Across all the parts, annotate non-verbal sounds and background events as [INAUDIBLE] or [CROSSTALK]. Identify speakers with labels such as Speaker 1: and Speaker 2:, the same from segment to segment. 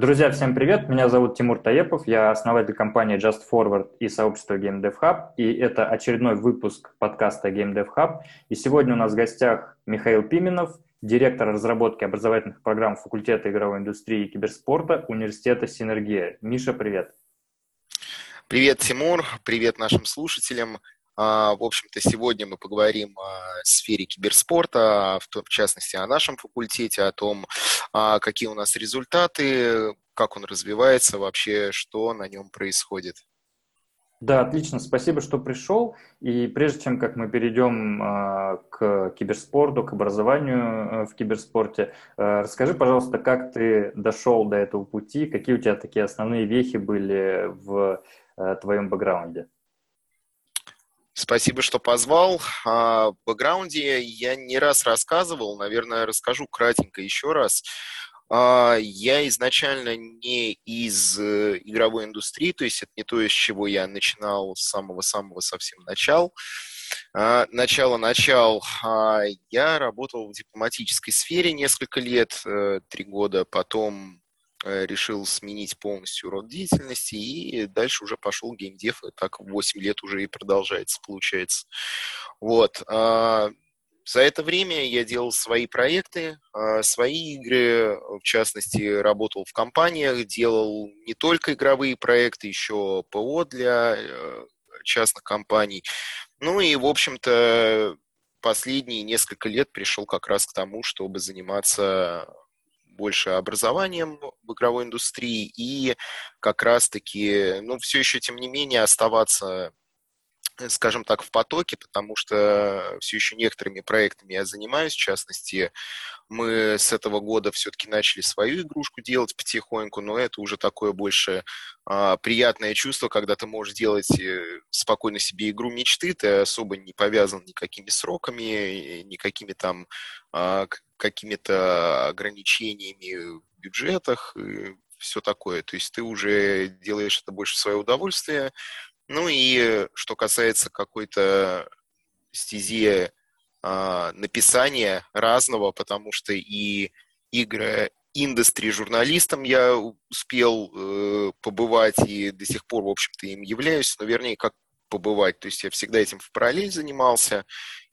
Speaker 1: Друзья, всем привет! Меня зовут Тимур Таепов, я основатель компании Just Forward и сообщества Game Dev Hub, и это очередной выпуск подкаста Game Dev Hub. И сегодня у нас в гостях Михаил Пименов, директор разработки образовательных программ факультета игровой индустрии и киберспорта Университета Синергия. Миша, привет!
Speaker 2: Привет, Тимур! Привет нашим слушателям! А, в общем-то, сегодня мы поговорим о сфере киберспорта, в частности, о нашем факультете, о том, а, какие у нас результаты, как он развивается, вообще, что на нем происходит.
Speaker 1: Да, отлично, спасибо, что пришел. И прежде чем как мы перейдем к киберспорту, к образованию э, в киберспорте, э, расскажи, пожалуйста, как ты дошел до этого пути, какие у тебя такие основные вехи были в э, твоем бэкграунде?
Speaker 2: Спасибо, что позвал. О бэкграунде я не раз рассказывал, наверное, расскажу кратенько еще раз. А, я изначально не из э, игровой индустрии, то есть это не то, с чего я начинал с самого-самого совсем начала. Начало-начал. А, я работал в дипломатической сфере несколько лет, э, три года, потом решил сменить полностью род деятельности и дальше уже пошел геймдев, и так 8 лет уже и продолжается, получается. Вот. А, за это время я делал свои проекты, а, свои игры, в частности, работал в компаниях, делал не только игровые проекты, еще ПО для э, частных компаний. Ну и, в общем-то, последние несколько лет пришел как раз к тому, чтобы заниматься больше образованием в игровой индустрии и как раз-таки, ну, все еще, тем не менее, оставаться Э, скажем так, в потоке, потому что все еще некоторыми проектами я занимаюсь. В частности, мы с этого года все-таки начали свою игрушку делать потихоньку, но это уже такое больше а, приятное чувство, когда ты можешь делать э, спокойно себе игру мечты, ты особо не повязан никакими сроками, никакими там а, какими-то ограничениями в бюджетах, все такое. То есть ты уже делаешь это больше в свое удовольствие, ну и что касается какой-то стези э, написания разного, потому что и игры индустри журналистом я успел э, побывать и до сих пор, в общем-то, им являюсь, но вернее, как побывать. То есть я всегда этим в параллель занимался,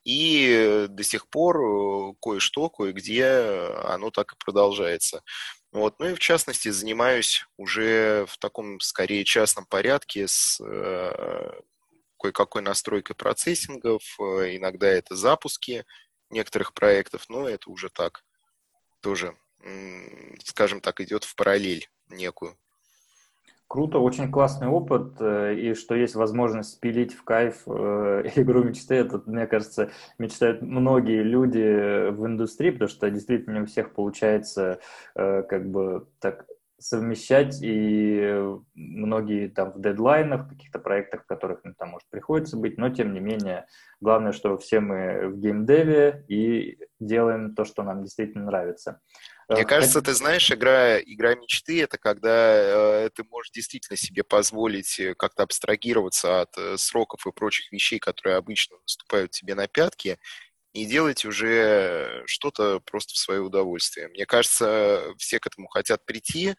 Speaker 2: и до сих пор э, кое-что, кое-где оно так и продолжается. Вот. Ну и в частности занимаюсь уже в таком скорее частном порядке с э, кое-какой настройкой процессингов, э, иногда это запуски некоторых проектов, но это уже так тоже, скажем так, идет в параллель некую.
Speaker 1: Круто, очень классный опыт, э, и что есть возможность спилить в кайф э, [LAUGHS] игру мечты, это, мне кажется, мечтают многие люди в индустрии, потому что действительно у всех получается э, как бы так совмещать, и многие там в дедлайнах, в каких-то проектах, в которых ну, там может приходится быть, но тем не менее, главное, что все мы в геймдеве и делаем то, что нам действительно нравится.
Speaker 2: Мне кажется, ты знаешь, игра, игра мечты — это когда э, ты можешь действительно себе позволить э, как-то абстрагироваться от э, сроков и прочих вещей, которые обычно наступают тебе на пятки, и делать уже что-то просто в свое удовольствие. Мне кажется, все к этому хотят прийти,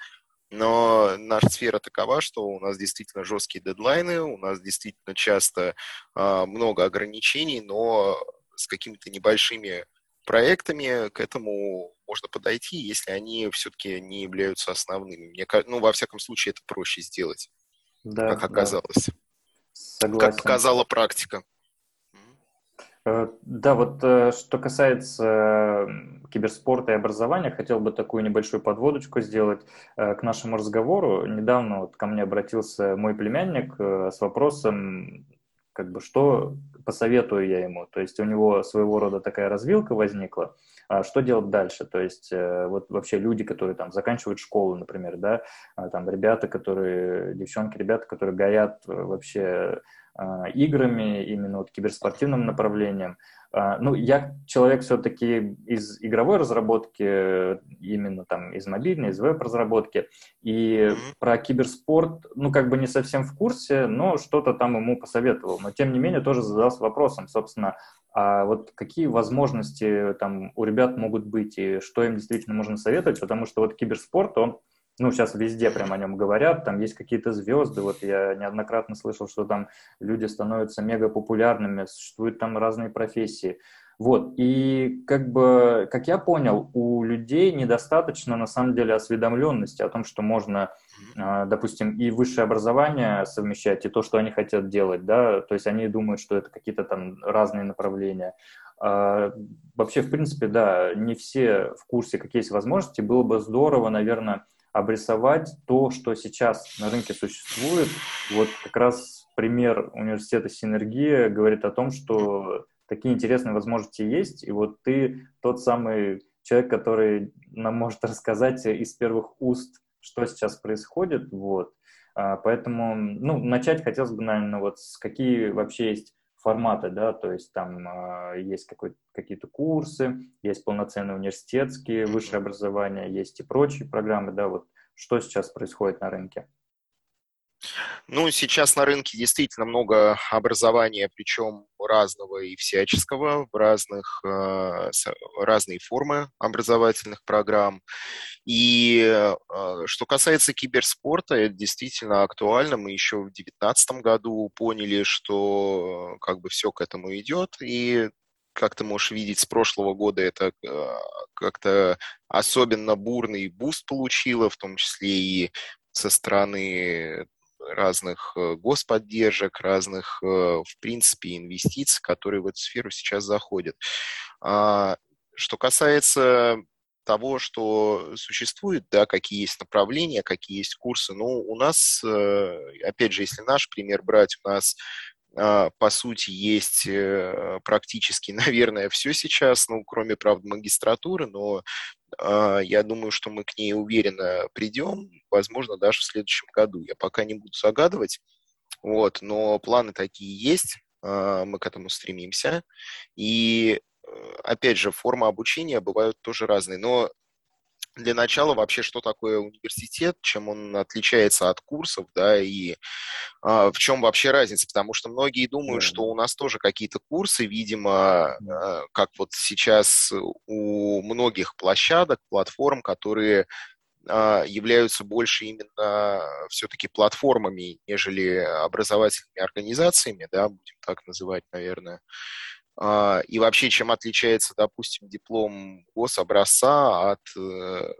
Speaker 2: но наша сфера такова, что у нас действительно жесткие дедлайны, у нас действительно часто э, много ограничений, но с какими-то небольшими проектами к этому можно подойти, если они все-таки не являются основными. Мне, ну, во всяком случае, это проще сделать, да, как оказалось. Да. Согласен. Как показала практика.
Speaker 1: Э, да, вот э, что касается киберспорта и образования, хотел бы такую небольшую подводочку сделать э, к нашему разговору. Недавно вот ко мне обратился мой племянник с вопросом, как бы, что посоветую я ему. То есть у него своего рода такая развилка возникла. А что делать дальше? То есть э, вот вообще люди, которые там заканчивают школу, например, да, а там ребята, которые, девчонки, ребята, которые горят э, вообще а, играми, именно вот киберспортивным направлением. А, ну, я человек все-таки из игровой разработки, именно там из мобильной, из веб-разработки, и про киберспорт, ну, как бы не совсем в курсе, но что-то там ему посоветовал. Но, тем не менее, тоже задался вопросом, собственно, а вот какие возможности там у ребят могут быть, и что им действительно можно советовать, потому что вот киберспорт, он ну, сейчас везде прям о нем говорят, там есть какие-то звезды, вот я неоднократно слышал, что там люди становятся мега популярными, существуют там разные профессии. Вот, и как бы, как я понял, у людей недостаточно, на самом деле, осведомленности о том, что можно, а, допустим, и высшее образование совмещать, и то, что они хотят делать, да, то есть они думают, что это какие-то там разные направления. А, вообще, в принципе, да, не все в курсе, какие есть возможности, было бы здорово, наверное, обрисовать то, что сейчас на рынке существует. Вот как раз пример университета «Синергия» говорит о том, что такие интересные возможности есть, и вот ты тот самый человек, который нам может рассказать из первых уст, что сейчас происходит, вот. А, поэтому, ну, начать хотелось бы, наверное, вот с какие вообще есть форматы, да, то есть там э, есть какие-то курсы, есть полноценные университетские, высшее образование, есть и прочие программы, да, вот что сейчас происходит на рынке.
Speaker 2: Ну, сейчас на рынке действительно много образования, причем разного и всяческого, разных, э, разные формы образовательных программ. И э, что касается киберспорта, это действительно актуально. Мы еще в 2019 году поняли, что как бы все к этому идет, и как ты можешь видеть, с прошлого года это э, как-то особенно бурный boost получило, в том числе и со стороны разных э, господдержек, разных, э, в принципе, инвестиций, которые в эту сферу сейчас заходят. А, что касается того, что существует, да, какие есть направления, какие есть курсы. Ну, у нас, э, опять же, если наш пример брать, у нас а, по сути, есть практически, [LAUGHS] наверное, все сейчас, ну, кроме, правда, магистратуры, но я думаю, что мы к ней уверенно придем, возможно, даже в следующем году. Я пока не буду загадывать, вот, но планы такие есть, а, мы к этому стремимся. И, э, опять же, формы обучения бывают тоже разные. Но для начала вообще, что такое университет, чем он отличается от курсов, да, и а, в чем вообще разница, потому что многие думают, что у нас тоже какие-то курсы, видимо, а, как вот сейчас у многих площадок, платформ, которые а, являются больше именно все-таки платформами, нежели образовательными организациями, да, будем так называть, наверное. А, и вообще, чем отличается, допустим, диплом гособразца от, э,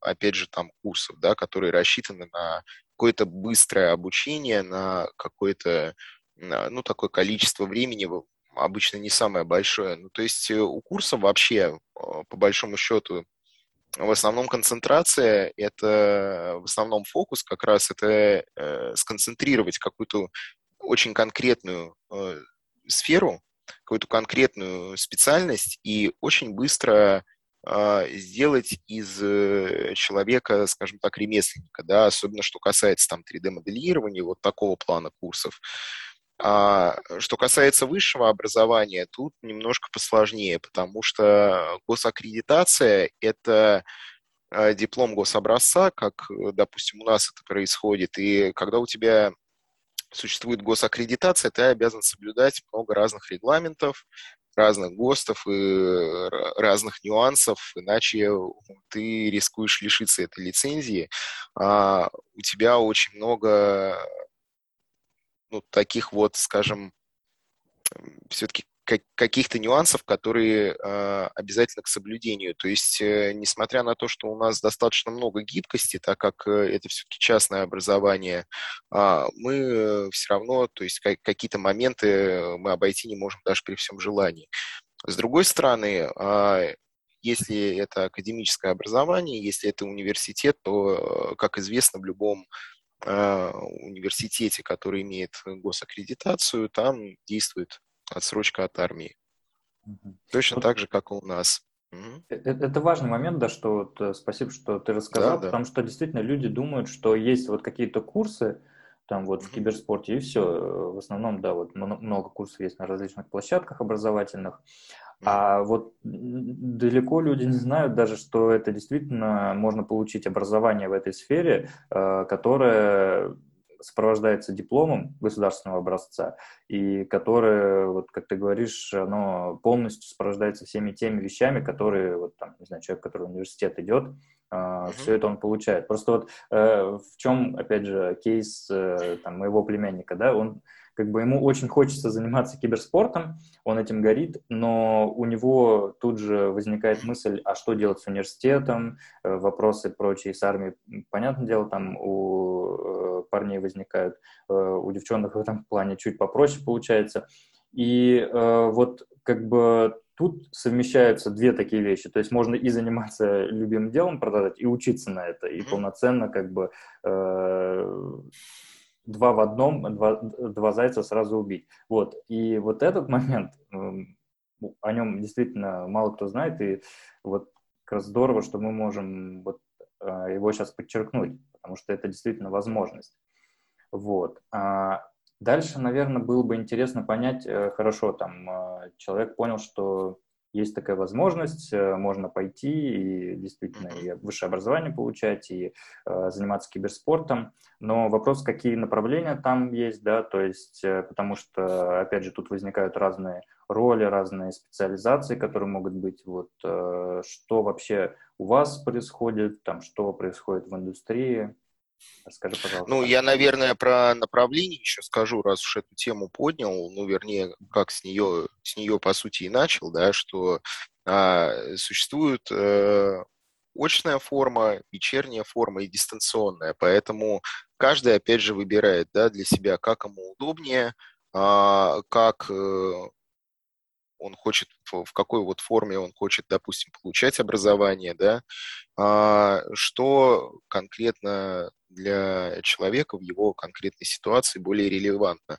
Speaker 2: опять же, там курсов, да, которые рассчитаны на какое-то быстрое обучение, на какое-то, ну, такое количество времени, обычно не самое большое. Ну, то есть э, у курса вообще, а, по большому счету, в основном концентрация, это в основном фокус как раз это э, сконцентрировать какую-то очень конкретную э, сферу, какую-то конкретную специальность и очень быстро э, сделать из э, человека, скажем так, ремесленника, да, особенно что касается там 3D-моделирования, вот такого плана курсов. А что касается высшего образования, тут немножко посложнее, потому что госаккредитация – это э, диплом гособразца, как, допустим, у нас это происходит, и когда у тебя существует госаккредитация, ты обязан соблюдать много разных регламентов, разных ГОСТов и разных нюансов, иначе ты рискуешь лишиться этой лицензии. А у тебя очень много ну, таких вот, скажем, все-таки каких-то нюансов, которые э, обязательно к соблюдению. То есть, э, несмотря на то, что у нас достаточно много гибкости, так как э, это все-таки частное образование, э, мы все равно, то есть как, какие-то моменты мы обойти не можем даже при всем желании. С другой стороны, э, если это академическое образование, если это университет, то, как известно, в любом университете, который имеет госаккредитацию, там действует отсрочка от армии. Угу. Точно вот. так же, как и у нас.
Speaker 1: Это, это важный момент, да, что вот, э, спасибо, что ты рассказал, да, потому да. что действительно люди думают, что есть вот какие-то курсы, там вот в киберспорте и все. В основном, да, вот много курсов есть на различных площадках образовательных. А вот далеко люди не знают даже, что это действительно можно получить образование в этой сфере, которое сопровождается дипломом государственного образца, и которое, вот как ты говоришь, оно полностью сопровождается всеми теми вещами, которые, вот там, не знаю, человек, который в университет идет, Uh, mm-hmm. Все это он получает. Просто вот uh, в чем, опять же, кейс uh, там, моего племянника, да, он как бы ему очень хочется заниматься киберспортом, он этим горит, но у него тут же возникает мысль, а что делать с университетом, э, вопросы прочие с армией, понятное дело, там у э, парней возникают, э, у девчонок в этом плане чуть попроще получается. И вот как бы тут совмещаются две такие вещи. То есть можно и заниматься любимым делом, продавать, и учиться на это, и полноценно как бы два в одном, два, два зайца сразу убить. Вот. И вот этот момент, эм, о нем действительно мало кто знает, и вот как раз здорово, что мы можем вот э, его сейчас подчеркнуть, потому что это действительно возможность. Вот. А дальше, наверное, было бы интересно понять, э, хорошо, там э, человек понял, что есть такая возможность, э, можно пойти и действительно и высшее образование получать, и э, заниматься киберспортом. Но вопрос, какие направления там есть, да, то есть, э, потому что, опять же, тут возникают разные роли, разные специализации, которые могут быть. Вот э, что вообще у вас происходит, там, что происходит в индустрии.
Speaker 2: Расскажи, пожалуйста. Ну, я, наверное, про направление еще скажу, раз уж эту тему поднял, ну, вернее, как с нее, с нее по сути, и начал, да, что а, существует э, очная форма, вечерняя форма и дистанционная, поэтому каждый, опять же, выбирает, да, для себя, как ему удобнее, а, как э, он хочет, в какой вот форме он хочет, допустим, получать образование, да, а, что конкретно для человека в его конкретной ситуации более релевантно.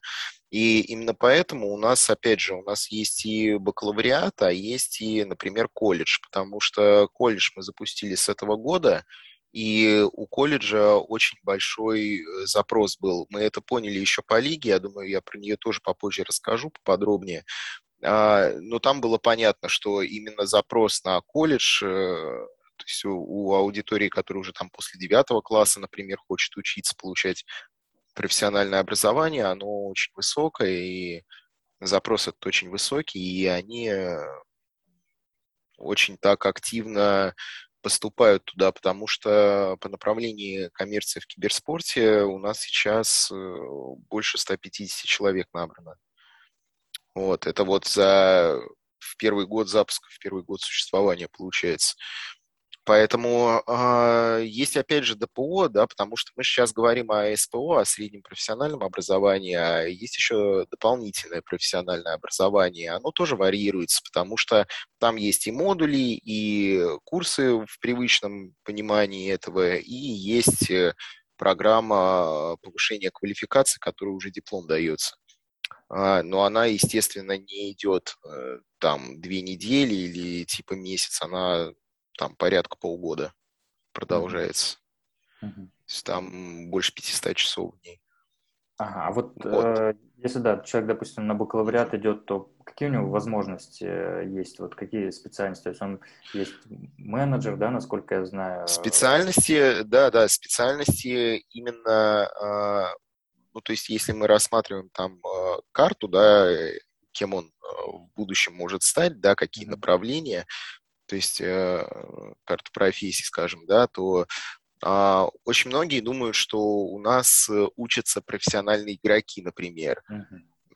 Speaker 2: И именно поэтому у нас, опять же, у нас есть и бакалавриат, а есть и, например, колледж, потому что колледж мы запустили с этого года, и у колледжа очень большой э, запрос был. Мы это поняли еще по лиге, я думаю, я про нее тоже попозже расскажу поподробнее. А, но там было понятно, что именно запрос на колледж, э, то есть у, у аудитории, которая уже там после девятого класса, например, хочет учиться, получать профессиональное образование, оно очень высокое, и запрос этот очень высокий, и они э, очень так активно поступают туда, потому что по направлению коммерции в киберспорте у нас сейчас э, больше 150 человек набрано. Вот, это вот за в первый год запуска, в первый год существования получается. Поэтому э, есть опять же ДПО, да, потому что мы сейчас говорим о СПО, о среднем профессиональном образовании, а есть еще дополнительное профессиональное образование. Оно тоже варьируется, потому что там есть и модули, и курсы в привычном понимании этого, и есть э, программа повышения квалификации, которая уже диплом дается. А, но она, естественно, не идет э, там две недели или типа месяц, она там порядка полгода продолжается. Mm-hmm. То есть там больше 500 часов в дней.
Speaker 1: Ага, а вот, вот. Э, если да, человек, допустим, на бакалавриат идет, то какие у него возможности э, есть, вот какие специальности? То есть он есть менеджер, да, насколько я знаю?
Speaker 2: Специальности, да, да, специальности именно а, ну, то есть, если мы рассматриваем там э, карту, да, э, кем он э, в будущем может стать, да, какие mm-hmm. направления, то есть карту профессии, скажем, да, то а, очень многие думают, что у нас учатся профессиональные игроки, например.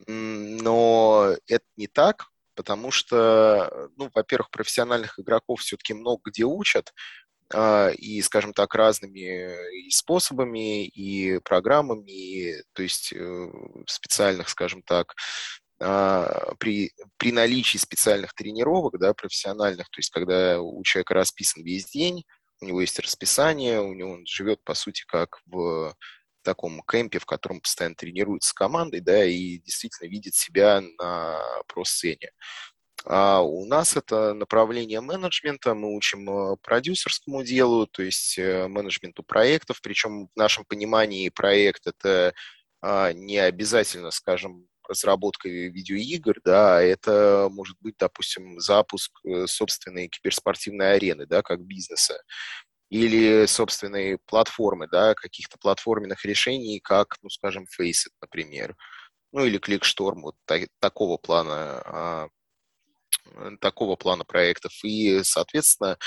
Speaker 2: Но это не так, потому что, ну, во-первых, профессиональных игроков все-таки много где учат, а, и, скажем так, разными и способами, и программами, и, то есть э, специальных, скажем так, при, при наличии специальных тренировок, да, профессиональных, то есть когда у человека расписан весь день, у него есть расписание, у него он живет, по сути, как в таком кемпе, в котором постоянно тренируется с командой, да, и действительно видит себя на про-сцене. А у нас это направление менеджмента, мы учим э, продюсерскому делу, то есть э, менеджменту проектов, причем в нашем понимании проект это а, не обязательно, скажем, разработка видеоигр, да, а это может быть, допустим, запуск э, собственной киберспортивной арены, да, как бизнеса, или собственной платформы, да, каких-то платформенных решений, как, ну, скажем, Faceit, например, ну, или ClickStorm, вот так, такого плана такого плана проектов. И, соответственно,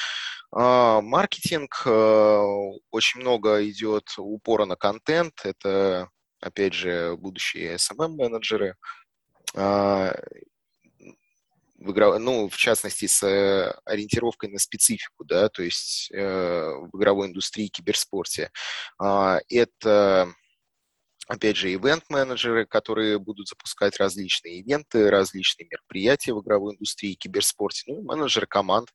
Speaker 2: а, маркетинг, а, очень много идет упора на контент. Это, опять же, будущие SMM-менеджеры. А, в, игров... ну, в частности, с ориентировкой на специфику, да, то есть э, в игровой индустрии, киберспорте. Это опять же, ивент-менеджеры, которые будут запускать различные ивенты, различные мероприятия в игровой индустрии, киберспорте, ну, менеджеры команд,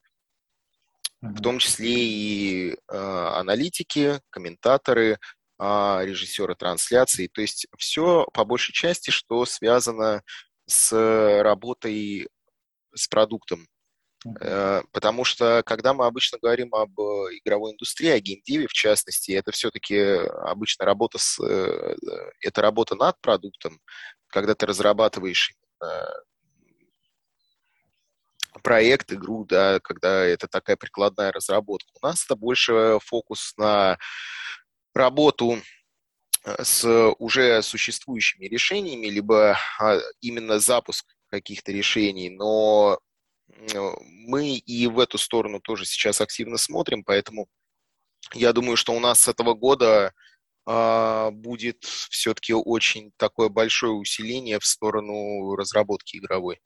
Speaker 2: в том числе и э, аналитики, комментаторы, э, режиссеры трансляций. То есть все по большей части, что связано с работой с продуктом. Э, потому что, когда мы обычно говорим об э, игровой индустрии, о геймдеве в частности, это все-таки обычно работа с... Э, это работа над продуктом, когда ты разрабатываешь проект, игру, да, когда это такая прикладная разработка. У нас это больше фокус на работу с уже существующими решениями, либо а, именно запуск каких-то решений, но мы и в эту сторону тоже сейчас активно смотрим, поэтому я думаю, что у нас с этого года а, будет все-таки очень такое большое усиление в сторону разработки игровой.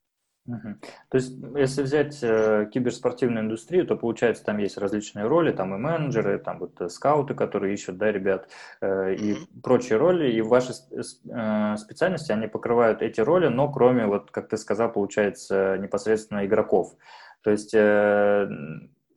Speaker 1: Угу. То есть, если взять э, киберспортивную индустрию, то получается, там есть различные роли, там и менеджеры, там вот э, скауты, которые ищут, да, ребят, э, и прочие роли, и ваши э, специальности, они покрывают эти роли, но кроме, вот, как ты сказал, получается, непосредственно игроков. То есть э,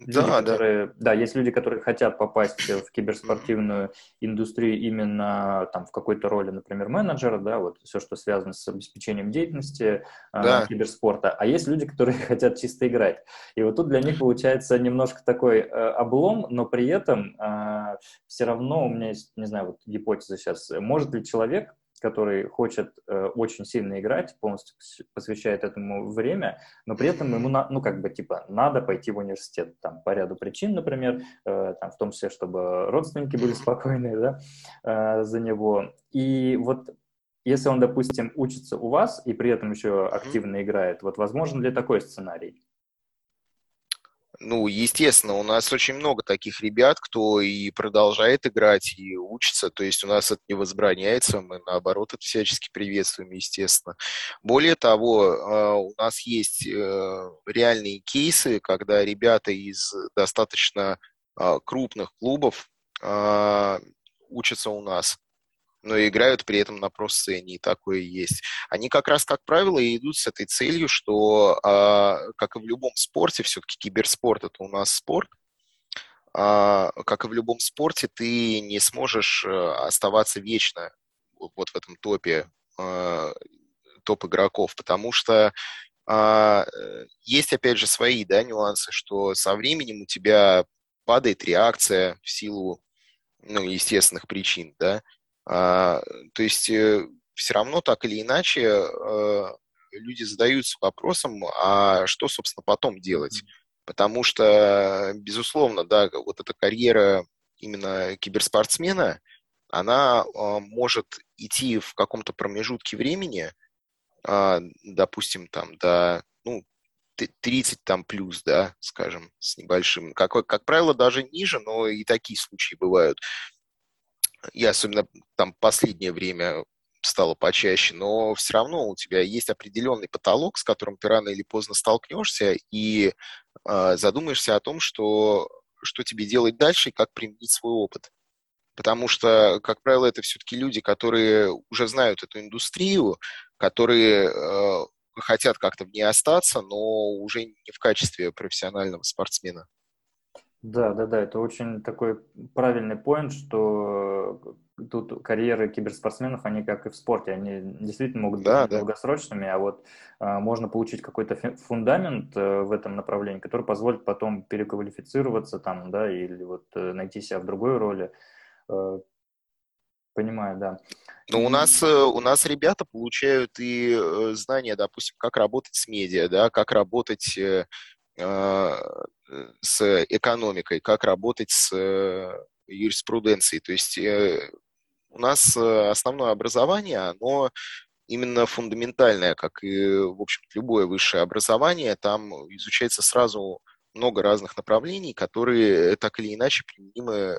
Speaker 1: Люди, да, которые, да. да, есть люди, которые хотят попасть в киберспортивную индустрию именно там в какой-то роли, например, менеджера, да, вот все, что связано с обеспечением деятельности а, да. э, киберспорта, а есть люди, которые [LAUGHS] хотят чисто играть. И вот тут для них получается немножко такой э, облом, но при этом э, все равно у меня есть, не знаю, вот гипотеза сейчас, может ли человек который хочет э, очень сильно играть, полностью посвящает этому время, но при этом ему, на, ну, как бы, типа, надо пойти в университет, там, по ряду причин, например, э, там, в том числе, чтобы родственники были [LAUGHS] спокойны, да, э, за него. И вот если он, допустим, учится у вас и при этом еще активно играет, вот возможен ли такой сценарий?
Speaker 2: Ну, естественно, у нас очень много таких ребят, кто и продолжает играть, и учится. То есть у нас это не возбраняется, мы наоборот это всячески приветствуем, естественно. Более того, а, у нас есть э, реальные кейсы, когда ребята из достаточно а, крупных клубов а, учатся у нас но играют при этом на про-сцене, и такое есть. Они как раз, как правило, и идут с этой целью, что, э, как и в любом спорте, все-таки киберспорт — это у нас спорт, э, как и в любом спорте, ты не сможешь э, оставаться вечно вот в этом топе э, топ игроков, потому что э, есть, опять же, свои да, нюансы, что со временем у тебя падает реакция в силу ну, естественных причин, да, а, то есть э, все равно так или иначе э, люди задаются вопросом, а что, собственно, потом делать? Потому что, безусловно, да, вот эта карьера именно киберспортсмена, она а, может идти в каком-то промежутке времени, а, допустим, там, до, ну, 30 там плюс, да, скажем, с небольшим. Как, как правило, даже ниже, но и такие случаи бывают и особенно там последнее время стало почаще, но все равно у тебя есть определенный потолок, с которым ты рано или поздно столкнешься и э, задумаешься о том, что, что тебе делать дальше и как применить свой опыт. Потому что, как правило, это все-таки люди, которые уже знают эту индустрию, которые э, хотят как-то в ней остаться, но уже не в качестве профессионального спортсмена.
Speaker 1: Да, да, да, это очень такой правильный поинт, что тут карьеры киберспортсменов, они как и в спорте, они действительно могут быть да, долгосрочными, а вот а, можно получить какой-то фундамент а, в этом направлении, который позволит потом переквалифицироваться там, да, или вот а, найти себя в другой роли. А, понимаю, да.
Speaker 2: Ну, у нас, э, у нас ребята получают и знания, допустим, как работать с медиа, да, как работать с экономикой, как работать с э, юриспруденцией. То есть э, у нас э, основное образование, оно именно фундаментальное, как и, в общем любое высшее образование. Там изучается сразу много разных направлений, которые так или иначе применимы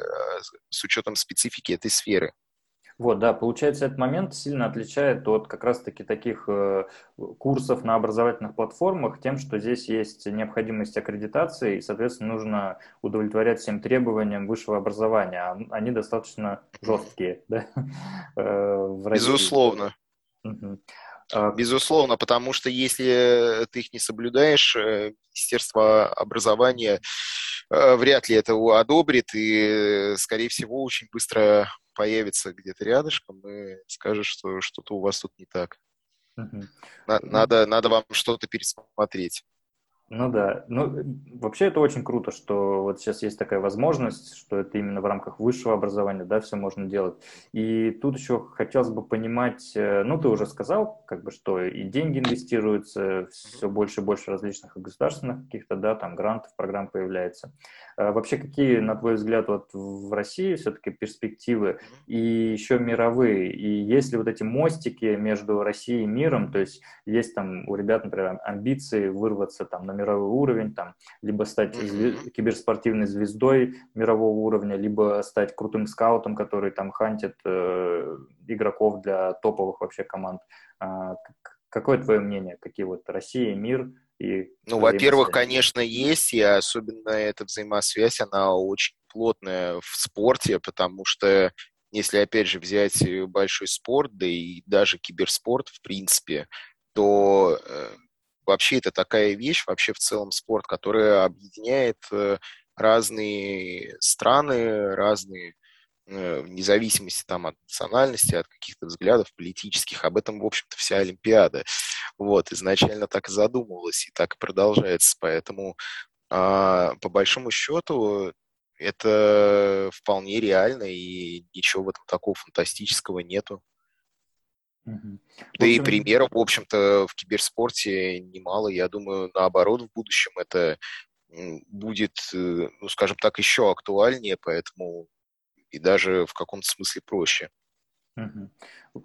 Speaker 2: с учетом специфики этой сферы.
Speaker 1: Вот, да, получается, этот момент сильно отличает от как раз-таки таких э, курсов на образовательных платформах тем, что здесь есть необходимость аккредитации, и, соответственно, нужно удовлетворять всем требованиям высшего образования. А они достаточно жесткие, [LAUGHS] да?
Speaker 2: Э, Безусловно. Безусловно, потому что если ты их не соблюдаешь, э, Министерство образования вряд ли это одобрит и, скорее всего, очень быстро появится где-то рядышком и скажет, что что-то у вас тут не так. Угу. Надо, надо вам что-то пересмотреть.
Speaker 1: Ну да, ну вообще это очень круто, что вот сейчас есть такая возможность, что это именно в рамках высшего образования, да, все можно делать. И тут еще хотелось бы понимать, э, ну ты уже сказал, как бы, что и деньги инвестируются, все больше и больше различных государственных каких-то, да, там грантов, программ появляется. А вообще какие, на твой взгляд, вот в России все-таки перспективы и еще мировые? И есть ли вот эти мостики между Россией и миром, то есть есть там у ребят, например, амбиции вырваться там на мировой уровень, там, либо стать звезд... киберспортивной звездой мирового уровня, либо стать крутым скаутом, который там хантит э, игроков для топовых вообще команд. А, какое твое мнение? Какие вот Россия, мир и...
Speaker 2: Ну, во-первых, конечно, есть, и особенно эта взаимосвязь, она очень плотная в спорте, потому что если, опять же, взять большой спорт, да и даже киберспорт, в принципе, то э, вообще это такая вещь, вообще в целом спорт, которая объединяет э, разные страны, разные э, вне зависимости там от национальности, от каких-то взглядов политических. Об этом, в общем-то, вся Олимпиада. Вот, изначально так и задумывалась, и так и продолжается. Поэтому, а, по большому счету, это вполне реально, и ничего в этом такого фантастического нету. Угу. Да общем... и примеров, в общем-то, в киберспорте немало. Я думаю, наоборот, в будущем это будет, э, ну, скажем так, еще актуальнее, поэтому и даже в каком-то смысле проще.
Speaker 1: Угу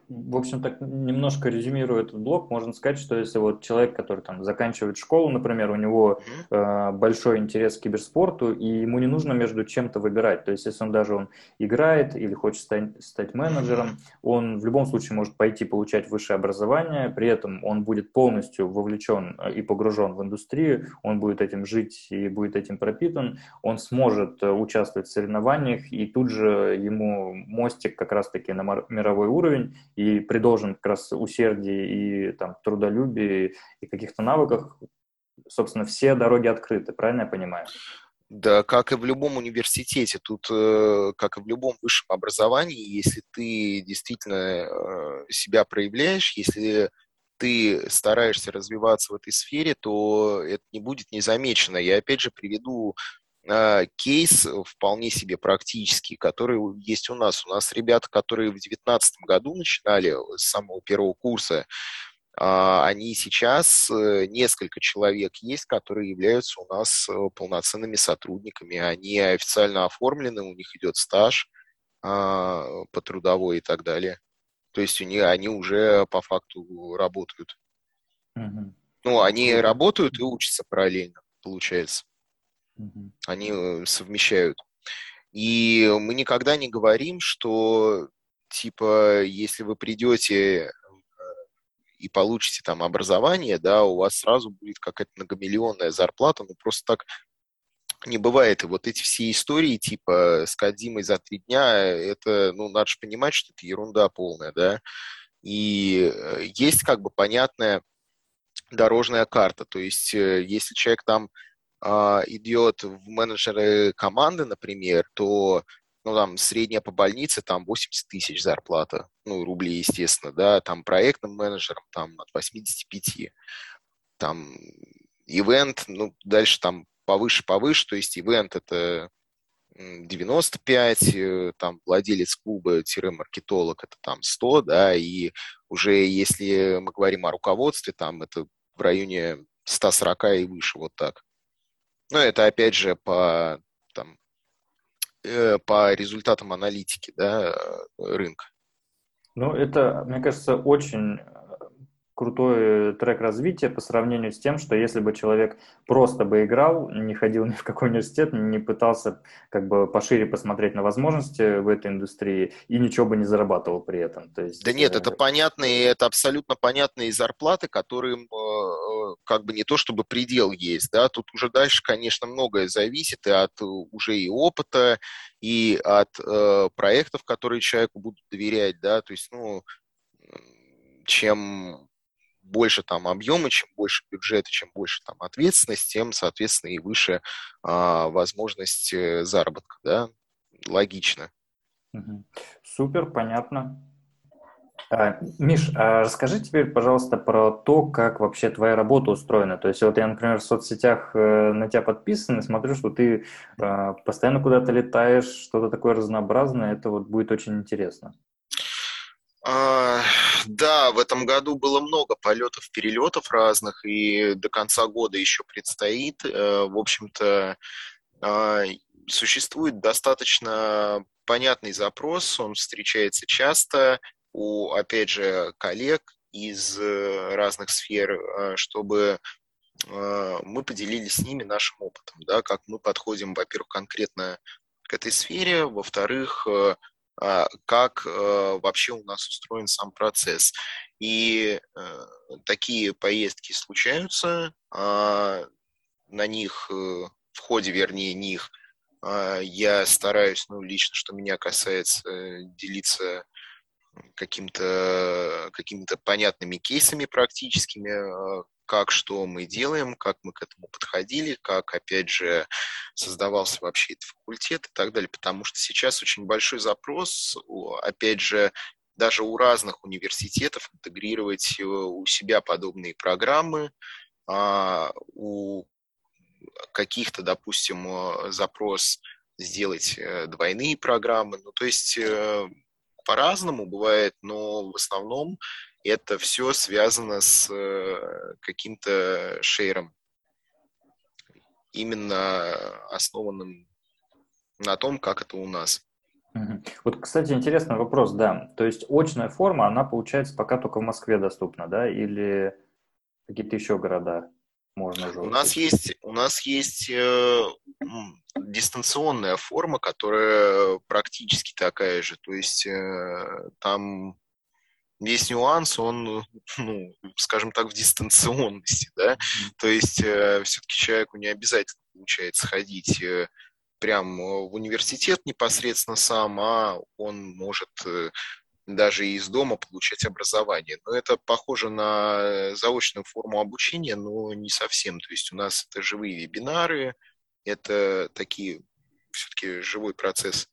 Speaker 1: в общем, так немножко резюмируя этот блок, можно сказать, что если вот человек, который там заканчивает школу, например, у него э, большой интерес к киберспорту, и ему не нужно между чем-то выбирать. То есть, если он даже он играет или хочет стать, стать менеджером, он в любом случае может пойти получать высшее образование, при этом он будет полностью вовлечен э, и погружен в индустрию, он будет этим жить и будет этим пропитан, он сможет э, участвовать в соревнованиях, и тут же ему мостик как раз-таки на мировой уровень, и при должном как раз усердии и там, трудолюбии и каких-то навыках, собственно, все дороги открыты, правильно я понимаю?
Speaker 2: Да, как и в любом университете, тут, э, как и в любом высшем образовании, если ты действительно э, себя проявляешь, если ты стараешься развиваться в этой сфере, то это не будет незамечено. Я опять же приведу кейс вполне себе практический, который есть у нас. У нас ребята, которые в 2019 году начинали с самого первого курса, а, они сейчас, э, несколько человек есть, которые являются у нас э, полноценными сотрудниками. Они официально оформлены, у них идет стаж а, по трудовой и так далее. То есть у них, они уже по факту работают. Угу. Ну, они работают и учатся параллельно, получается. Они э, совмещают. И мы никогда не говорим, что типа, если вы придете э, и получите там образование, да, у вас сразу будет какая-то многомиллионная зарплата, ну просто так не бывает. И вот эти все истории, типа, с Кадимой за три дня, это, ну, надо же понимать, что это ерунда полная, да. И э, есть как бы понятная дорожная карта. То есть, если человек там идет в менеджеры команды, например, то ну, там, средняя по больнице, там, 80 тысяч зарплата, ну, рублей, естественно, да, там, проектным менеджером, там, от 85, там, ивент, ну, дальше там повыше-повыше, то есть ивент это 95, э, там, владелец клуба-маркетолог это там 100, да, и уже если мы говорим о руководстве, там, это в районе 140 и выше, вот так. Ну, это опять же по, там, э, по результатам аналитики да, рынка.
Speaker 1: Ну, это, мне кажется, очень крутой трек развития по сравнению с тем, что если бы человек просто бы играл, не ходил [LAUGHS] ни в какой университет, не пытался как бы пошире посмотреть на возможности в этой индустрии и ничего бы не зарабатывал при этом. То есть,
Speaker 2: да нет, это э, понятно, и это абсолютно понятные зарплаты, которым э, э, как бы не то чтобы предел есть, да, тут уже дальше, конечно, многое зависит и от уже и опыта, и от э, проектов, которые человеку будут доверять, да, то есть, ну, чем больше там объема, чем больше бюджета, чем больше там ответственности, тем, соответственно, и выше а, возможность э, заработка, да, логично.
Speaker 1: Супер, понятно. А, Миш, а расскажи теперь, пожалуйста, про то, как вообще твоя работа устроена. То есть вот я, например, в соцсетях э, на тебя подписан и смотрю, что ты а, постоянно куда-то летаешь, что-то такое разнообразное. Это вот будет очень интересно.
Speaker 2: А, да, в этом году было много полетов, перелетов разных, и до конца года еще предстоит. Э, в общем-то, существует достаточно понятный запрос, он встречается часто у, опять же, коллег из э, разных сфер, э, чтобы мы поделились с ними нашим опытом, да, как мы подходим, во-первых, конкретно к этой сфере, во-вторых, а, как вообще у нас устроен сам процесс. И такие поездки случаются, а, на них, в ходе, вернее, них, а, я стараюсь, ну, лично, что меня касается, делиться каким-то какими понятными кейсами практическими, а, как что мы делаем, как мы к этому подходили, как, опять же, создавался вообще этот факультет и так далее, потому что сейчас очень большой запрос, опять же, даже у разных университетов интегрировать э, у себя подобные программы, а у каких-то, допустим, э, запрос сделать э, двойные программы. Ну, то есть по-разному бывает, но в основном это все связано с э, каким-то шейром, именно основанным на том, как это у нас.
Speaker 1: Вот, кстати, интересный вопрос, да. То есть очная форма, она, получается, пока только в Москве доступна, да, или какие-то еще города? можно уже.
Speaker 2: У нас есть, у нас есть э, дистанционная форма, которая практически такая же. То есть э, там весь нюанс, он, ну, скажем так, в дистанционности, да. То есть э, все-таки человеку не обязательно получается ходить э, прям в университет непосредственно сам, а он может э, даже из дома получать образование. Но это похоже на заочную форму обучения, но не совсем. То есть у нас это живые вебинары, это такие все-таки живой процесс.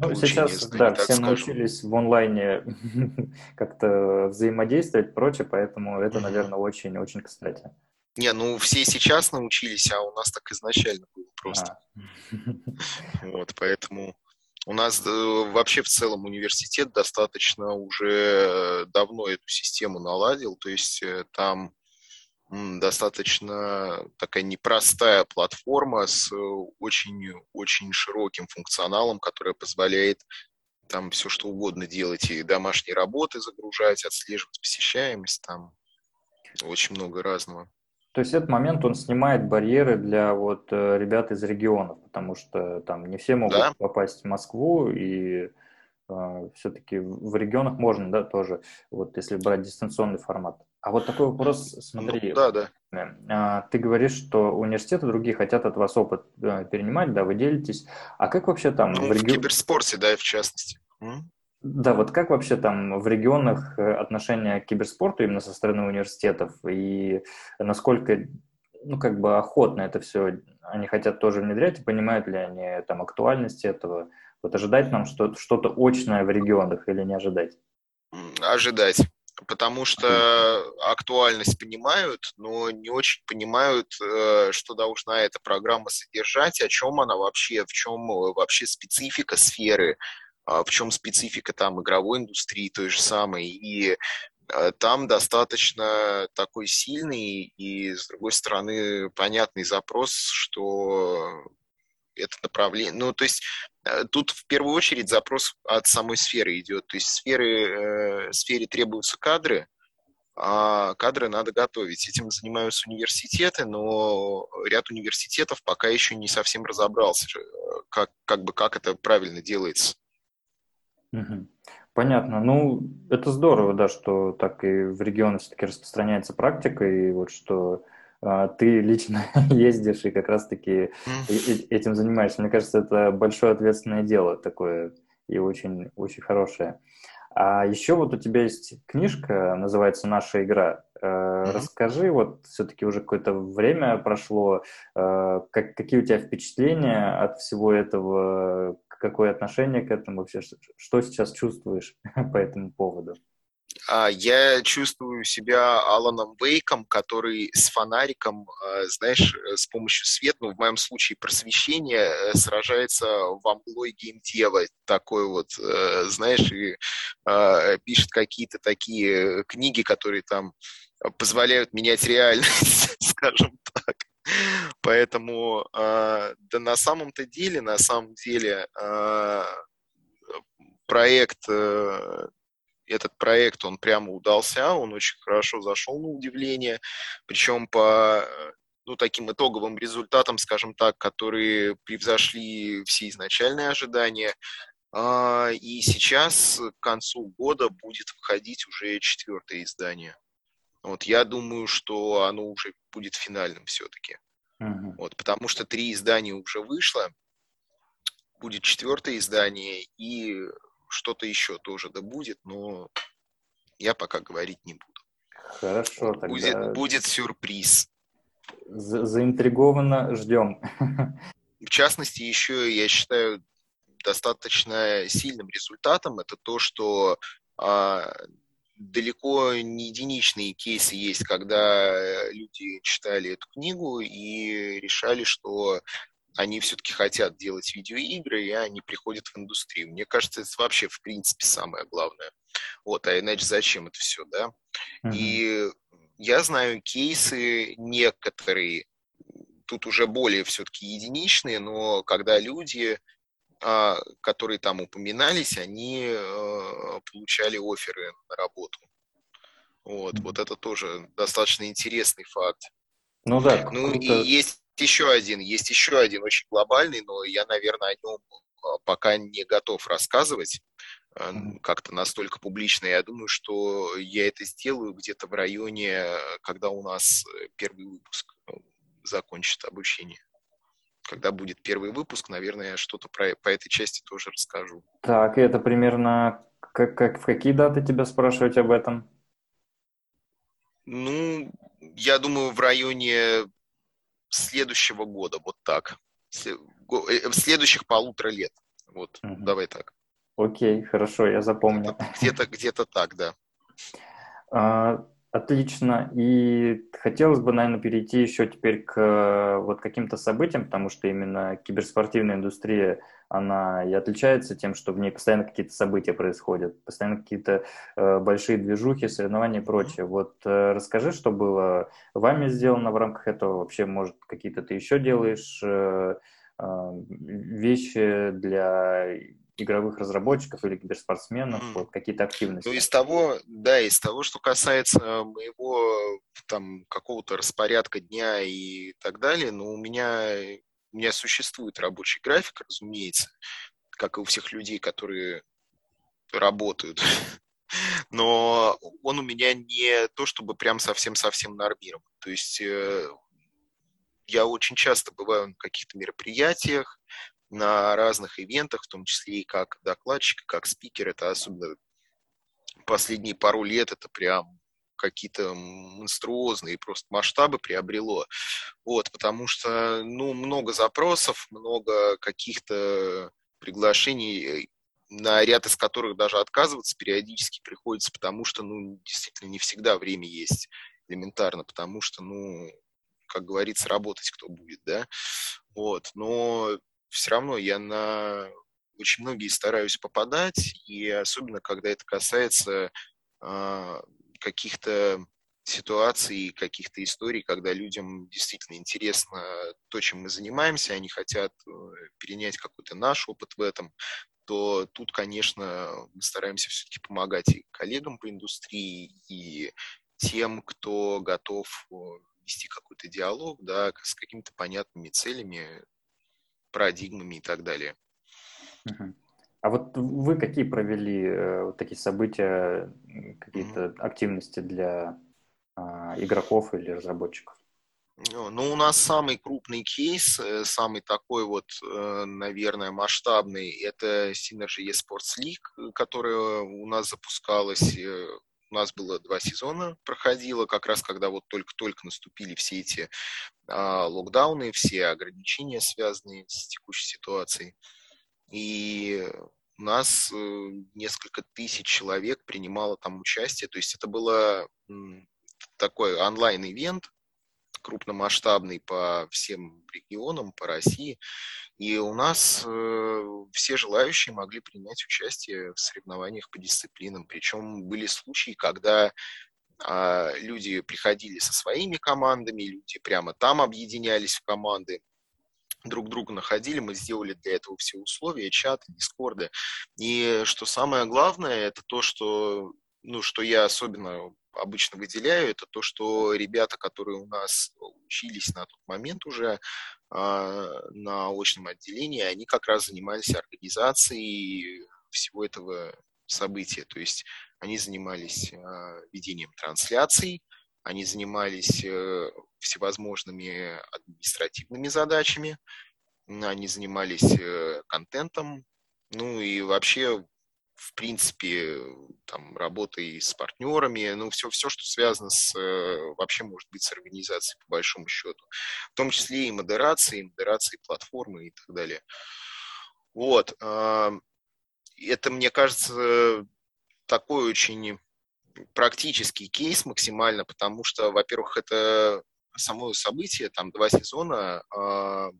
Speaker 1: Ну, сейчас, да, все скажем. научились в онлайне [LAUGHS] как-то взаимодействовать, прочее, поэтому это, наверное, очень-очень кстати.
Speaker 2: Не, ну все сейчас научились, а у нас так изначально было просто. А. [LAUGHS] Вот, поэтому у нас э, вообще в целом университет достаточно уже давно эту систему наладил, то есть э, там достаточно такая непростая платформа с очень-очень широким функционалом, которая позволяет там все что угодно делать, и домашние работы загружать, отслеживать посещаемость, там очень много разного.
Speaker 1: То есть этот момент он снимает барьеры для вот э, ребят из регионов, потому что там не все могут да. попасть в Москву, и э, все-таки в регионах можно, да, тоже, вот если брать дистанционный формат. А вот такой вопрос, смотри.
Speaker 2: Ну, да, да.
Speaker 1: А, ты говоришь, что университеты другие хотят от вас опыт э, перенимать, да, вы делитесь. А как вообще там...
Speaker 2: Ну, в, реги... в киберспорте, да, в частности.
Speaker 1: Да, вот как вообще там в регионах э, отношение к киберспорту именно со стороны университетов и насколько, ну, как бы охотно это все они хотят тоже внедрять и понимают ли они там актуальность этого? Вот ожидать нам что- что-то очное в регионах или не ожидать?
Speaker 2: Ожидать потому что актуальность понимают, но не очень понимают, э, что должна эта программа содержать, о чем она вообще, в чем э, вообще специфика сферы, а в чем специфика там игровой индустрии той же самой. И э, там достаточно такой сильный и, с другой стороны, понятный запрос, что это направление. Ну, то есть э, тут в первую очередь запрос от самой сферы идет. То есть сферы, э, сфере требуются кадры, а кадры надо готовить. Этим занимаются университеты, но ряд университетов пока еще не совсем разобрался, как, как бы как это правильно делается.
Speaker 1: Понятно. Ну, это здорово, да, что так и в регионе все-таки распространяется практика, и вот что ты лично [LAUGHS] ездишь и как раз-таки этим занимаешься. Мне кажется, это большое ответственное дело такое и очень, очень хорошее. А еще вот у тебя есть книжка, называется «Наша игра». Mm-hmm. Расскажи, вот все-таки уже какое-то время прошло, э, как, какие у тебя впечатления от всего этого, какое отношение к этому вообще, что сейчас чувствуешь [LAUGHS] по этому поводу?
Speaker 2: А, я чувствую себя Аланом Вейком, который с фонариком, а, знаешь, э, с помощью света, ну, в моем случае просвещения, э, сражается во мглой геймдева, такой вот, э, знаешь, и а, пишет какие-то такие книги, которые там позволяют менять реальность, [LAUGHS] скажем так. Поэтому, да на самом-то деле, на самом деле, проект этот проект, он прямо удался, он очень хорошо зашел на удивление, причем по ну, таким итоговым результатам, скажем так, которые превзошли все изначальные ожидания. А, и сейчас к концу года будет входить уже четвертое издание. Вот я думаю, что оно уже будет финальным все-таки. Uh-huh. Вот, потому что три издания уже вышло, будет четвертое издание, и что-то еще тоже да будет, но я пока говорить не буду.
Speaker 1: Хорошо, тогда...
Speaker 2: Будет, будет сюрприз.
Speaker 1: За заинтригованно ждем. [LAUGHS]
Speaker 2: В частности, еще, я считаю, достаточно сильным результатом это то, что а, далеко не единичные кейсы есть, когда люди читали эту книгу и решали, что они все-таки хотят делать видеоигры, и они приходят в индустрию. Мне кажется, это вообще, в принципе, самое главное. Вот, а иначе зачем это все, да? Mm-hmm. И я знаю кейсы некоторые, тут уже более все-таки единичные, но когда люди, а, которые там упоминались, они а, получали оферы на работу. Вот, mm-hmm. вот это тоже достаточно интересный факт.
Speaker 1: Ну да.
Speaker 2: Ну и есть еще один, есть еще один очень глобальный, но я, наверное, о нем а, пока не готов рассказывать а, как-то настолько публично. Я думаю, что я это сделаю где-то в районе, когда у нас э, первый выпуск ну, закончит обучение. Когда будет первый выпуск, наверное, я что-то про, по этой части тоже расскажу.
Speaker 1: Так, и это примерно как, как, в какие даты тебя спрашивать об этом?
Speaker 2: Ну, я думаю, в районе следующего года, вот так. Э, следующих полутора лет. Вот, угу. давай так.
Speaker 1: Окей, хорошо, я запомню.
Speaker 2: Где-то где так, да.
Speaker 1: А, Отлично. И хотелось бы, наверное, перейти еще теперь к вот каким-то событиям, потому что именно киберспортивная индустрия, она и отличается тем, что в ней постоянно какие-то события происходят, постоянно какие-то э, большие движухи, соревнования и прочее. Вот э, расскажи, что было вами сделано в рамках этого, вообще, может, какие-то ты еще делаешь э, э, вещи для игровых разработчиков или киберспортсменов, mm. вот какие-то активности?
Speaker 2: Ну, из того, да, из того, что касается моего там какого-то распорядка дня и так далее, ну, у меня, у меня существует рабочий график, разумеется, как и у всех людей, которые работают. [LAUGHS] Но он у меня не то, чтобы прям совсем-совсем нормирован. То есть э, я очень часто бываю на каких-то мероприятиях, на разных ивентах, в том числе и как докладчик, как спикер. Это особенно последние пару лет, это прям какие-то монструозные просто масштабы приобрело. Вот, потому что, ну, много запросов, много каких-то приглашений, на ряд из которых даже отказываться периодически приходится, потому что, ну, действительно, не всегда время есть элементарно, потому что, ну, как говорится, работать кто будет, да, вот, но все равно я на очень многие стараюсь попадать, и особенно, когда это касается э, каких-то ситуаций, каких-то историй, когда людям действительно интересно то, чем мы занимаемся, они хотят э, перенять какой-то наш опыт в этом, то тут, конечно, мы стараемся все-таки помогать и коллегам по индустрии, и тем, кто готов вести какой-то диалог, да, с какими-то понятными целями, парадигмами и так далее.
Speaker 1: А вот вы какие провели э, вот такие события, какие-то mm-hmm. активности для э, игроков или разработчиков?
Speaker 2: Ну, у нас самый крупный кейс, э, самый такой вот, э, наверное, масштабный, это Synergy eSports League, которая у нас запускалась у нас было два сезона, проходило как раз, когда вот только-только наступили все эти а, локдауны, все ограничения, связанные с текущей ситуацией. И у нас э, несколько тысяч человек принимало там участие. То есть это было такой онлайн-ивент, крупномасштабный по всем регионам, по России. И у нас э, все желающие могли принять участие в соревнованиях по дисциплинам. Причем были случаи, когда э, люди приходили со своими командами, люди прямо там объединялись в команды друг друга находили, мы сделали для этого все условия, чаты, дискорды. И что самое главное, это то, что, ну, что я особенно обычно выделяю, это то, что ребята, которые у нас учились на тот момент уже э, на очном отделении, они как раз занимались организацией всего этого события. То есть они занимались э, ведением трансляций, они занимались э, всевозможными административными задачами, они занимались э, контентом, ну и вообще в принципе, там, работой с партнерами, ну, все, все, что связано с, э, вообще, может быть, с организацией, по большому счету. В том числе и модерацией, модерацией платформы и так далее. Вот. Это, мне кажется, такой очень практический кейс максимально, потому что, во-первых, это само событие, там два сезона, а,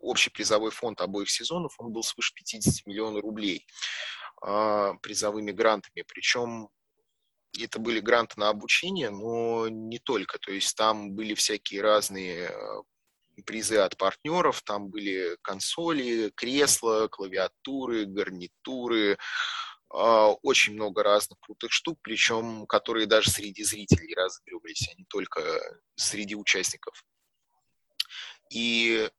Speaker 2: общий призовой фонд обоих сезонов, он был свыше 50 миллионов рублей э, призовыми грантами. Причем это были гранты на обучение, но не только. То есть там были всякие разные а, призы от партнеров, там были консоли, кресла, клавиатуры, гарнитуры, очень много разных крутых штук, причем которые даже среди зрителей разыгрывались, а не только среди участников. И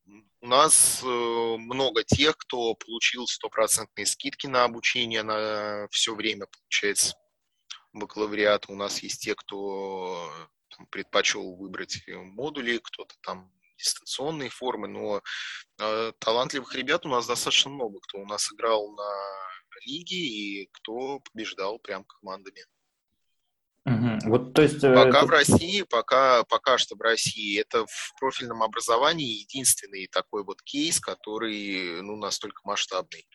Speaker 2: у нас э, много тех, кто получил стопроцентные скидки на обучение на все время, получается, бакалавриата. У нас есть те, кто там, предпочел выбрать модули, кто-то там дистанционные формы, но э, талантливых ребят у нас достаточно много, кто у нас играл на лиге и кто побеждал прям командами.
Speaker 1: Угу. Вот, то есть,
Speaker 2: э, пока это... в России, пока, пока что в России, это в профильном образовании единственный такой вот кейс, который ну, настолько масштабный,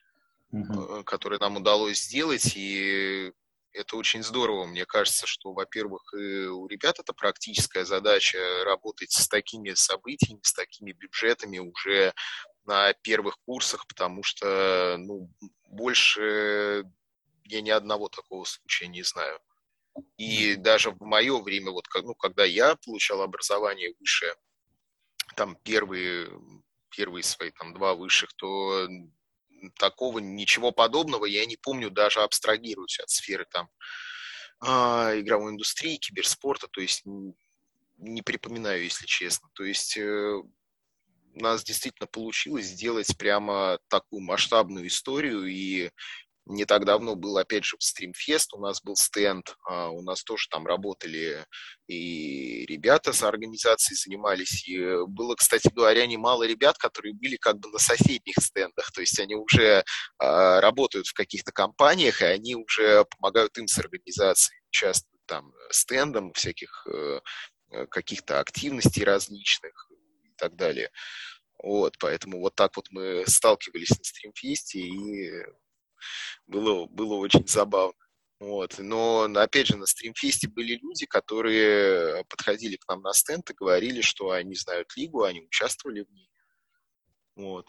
Speaker 2: угу. который нам удалось сделать, и это очень здорово. Мне кажется, что, во-первых, у ребят это практическая задача работать с такими событиями, с такими бюджетами уже на первых курсах, потому что ну, больше я ни одного такого случая не знаю. И даже в мое время, вот, ну, когда я получал образование высшее, там первые, первые свои там два высших, то такого ничего подобного я не помню, даже абстрагируюсь от сферы там э, игровой индустрии, киберспорта, то есть не припоминаю, если честно. То есть э, у нас действительно получилось сделать прямо такую масштабную историю, и не так давно был, опять же, в Стримфест, у нас был стенд, а, у нас тоже там работали и ребята с организацией занимались, и было, кстати говоря, немало ребят, которые были как бы на соседних стендах, то есть они уже а, работают в каких-то компаниях, и они уже помогают им с организацией, участвуют там стендом, всяких э, э, каких-то активностей различных и так далее. Вот, поэтому вот так вот мы сталкивались на стримфесте, и было, было очень забавно. Вот. Но, опять же, на стримфесте были люди, которые подходили к нам на стенд и говорили, что они знают лигу, они участвовали в ней. Вот.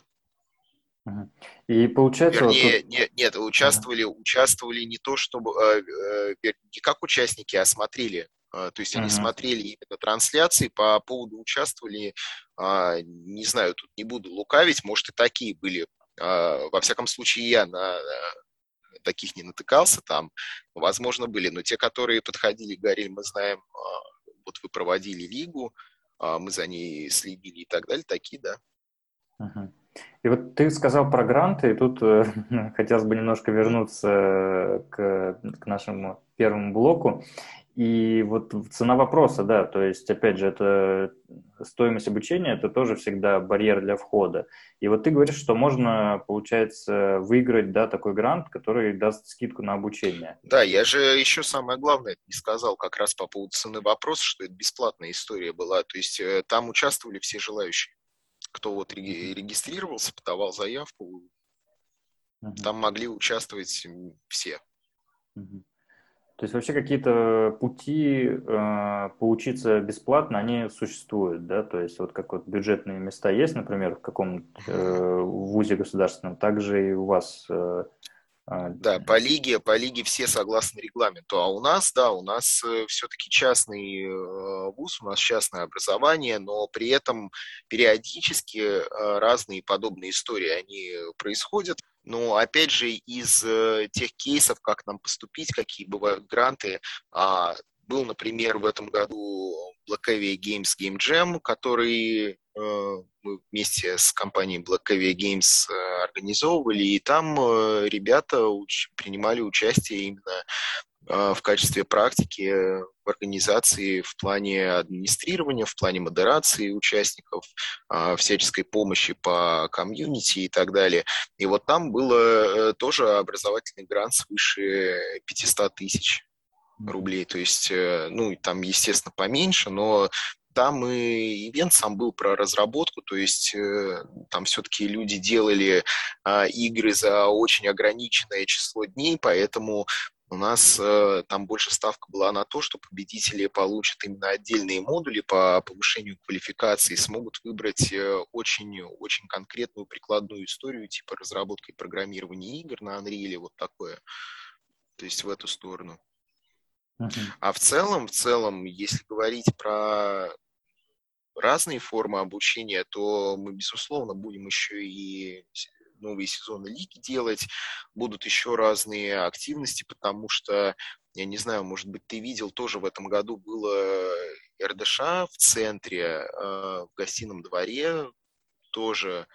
Speaker 1: И получается...
Speaker 2: Вернее, вот... нет, нет, участвовали, uh-huh. участвовали не то, чтобы... Э, э, не как участники, а смотрели. Э, то есть uh-huh. они смотрели именно трансляции, по поводу участвовали, э, не знаю, тут не буду лукавить, может и такие были. Э, во всяком случае, я на таких не натыкался там, возможно, были, но те, которые подходили, говорили, мы знаем, а, вот вы проводили лигу, а, мы за ней следили и так далее, такие, да.
Speaker 1: И вот ты сказал про гранты, и тут э, [LAUGHS] хотелось бы немножко вернуться к, к нашему первому блоку. И вот цена вопроса, да, то есть, опять же, это стоимость обучения, это тоже всегда барьер для входа. И вот ты говоришь, что можно, получается, выиграть, да, такой грант, который даст скидку на обучение.
Speaker 2: Да, я же еще самое главное не сказал как раз по поводу цены вопроса, что это бесплатная история была, то есть э, там участвовали все желающие кто вот регистрировался, подавал заявку, uh-huh. там могли участвовать все.
Speaker 1: Uh-huh. То есть вообще какие-то пути э, поучиться бесплатно, они существуют, да? То есть вот как вот бюджетные места есть, например, в каком-то э, вузе государственном, также и у вас э,
Speaker 2: а, да, по лиге, по лиге все согласны регламенту, а у нас, да, у нас э, все-таки частный э, вуз, у нас частное образование, но при этом периодически э, разные подобные истории, они происходят. Но опять же, из тех кейсов, как нам поступить, какие бывают гранты, а, был, например, в этом году Black Avia Games Game Jam, который э, мы вместе с компанией Black Avia Games э, организовывали, и там э, ребята принимали участие именно в качестве практики в организации в плане администрирования, в плане модерации участников, всяческой помощи по комьюнити и так далее. И вот там было тоже образовательный грант свыше 500 тысяч рублей. То есть, э, ну, там, естественно, поменьше, но там и ивент сам был про разработку, то есть э, там все-таки люди делали а, игры за очень ограниченное число дней, поэтому у нас э, там больше ставка была на то, что победители получат именно отдельные модули по повышению квалификации и смогут выбрать очень-очень конкретную прикладную историю типа разработки и программирования игр на Unreal, вот такое. То есть в эту сторону. А в целом, в целом, если говорить про разные формы обучения, то мы, безусловно, будем еще и новые сезоны лиги делать, будут еще разные активности, потому что, я не знаю, может быть, ты видел, тоже в этом году было РДШ в центре, э, в гостином дворе, тоже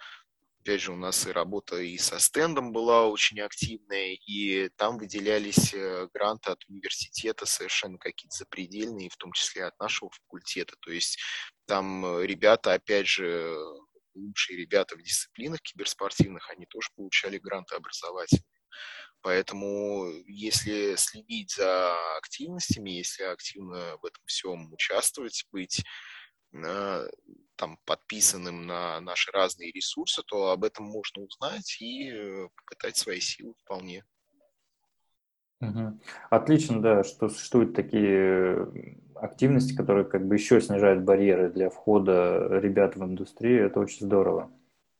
Speaker 2: Опять же, у нас и работа и со стендом была очень активная, и там выделялись э, гранты от университета совершенно какие-то запредельные, в том числе от нашего факультета. То есть там э, ребята, опять же, лучшие ребята в дисциплинах киберспортивных, они тоже получали гранты образовательные. Поэтому, если следить за активностями, если активно в этом всем участвовать, быть там, подписанным на наши разные ресурсы, то об этом можно узнать и э, попытать свои силы вполне.
Speaker 1: Отлично, да, что существуют такие активности, которые как бы еще снижают барьеры для входа ребят в индустрию. Это очень здорово.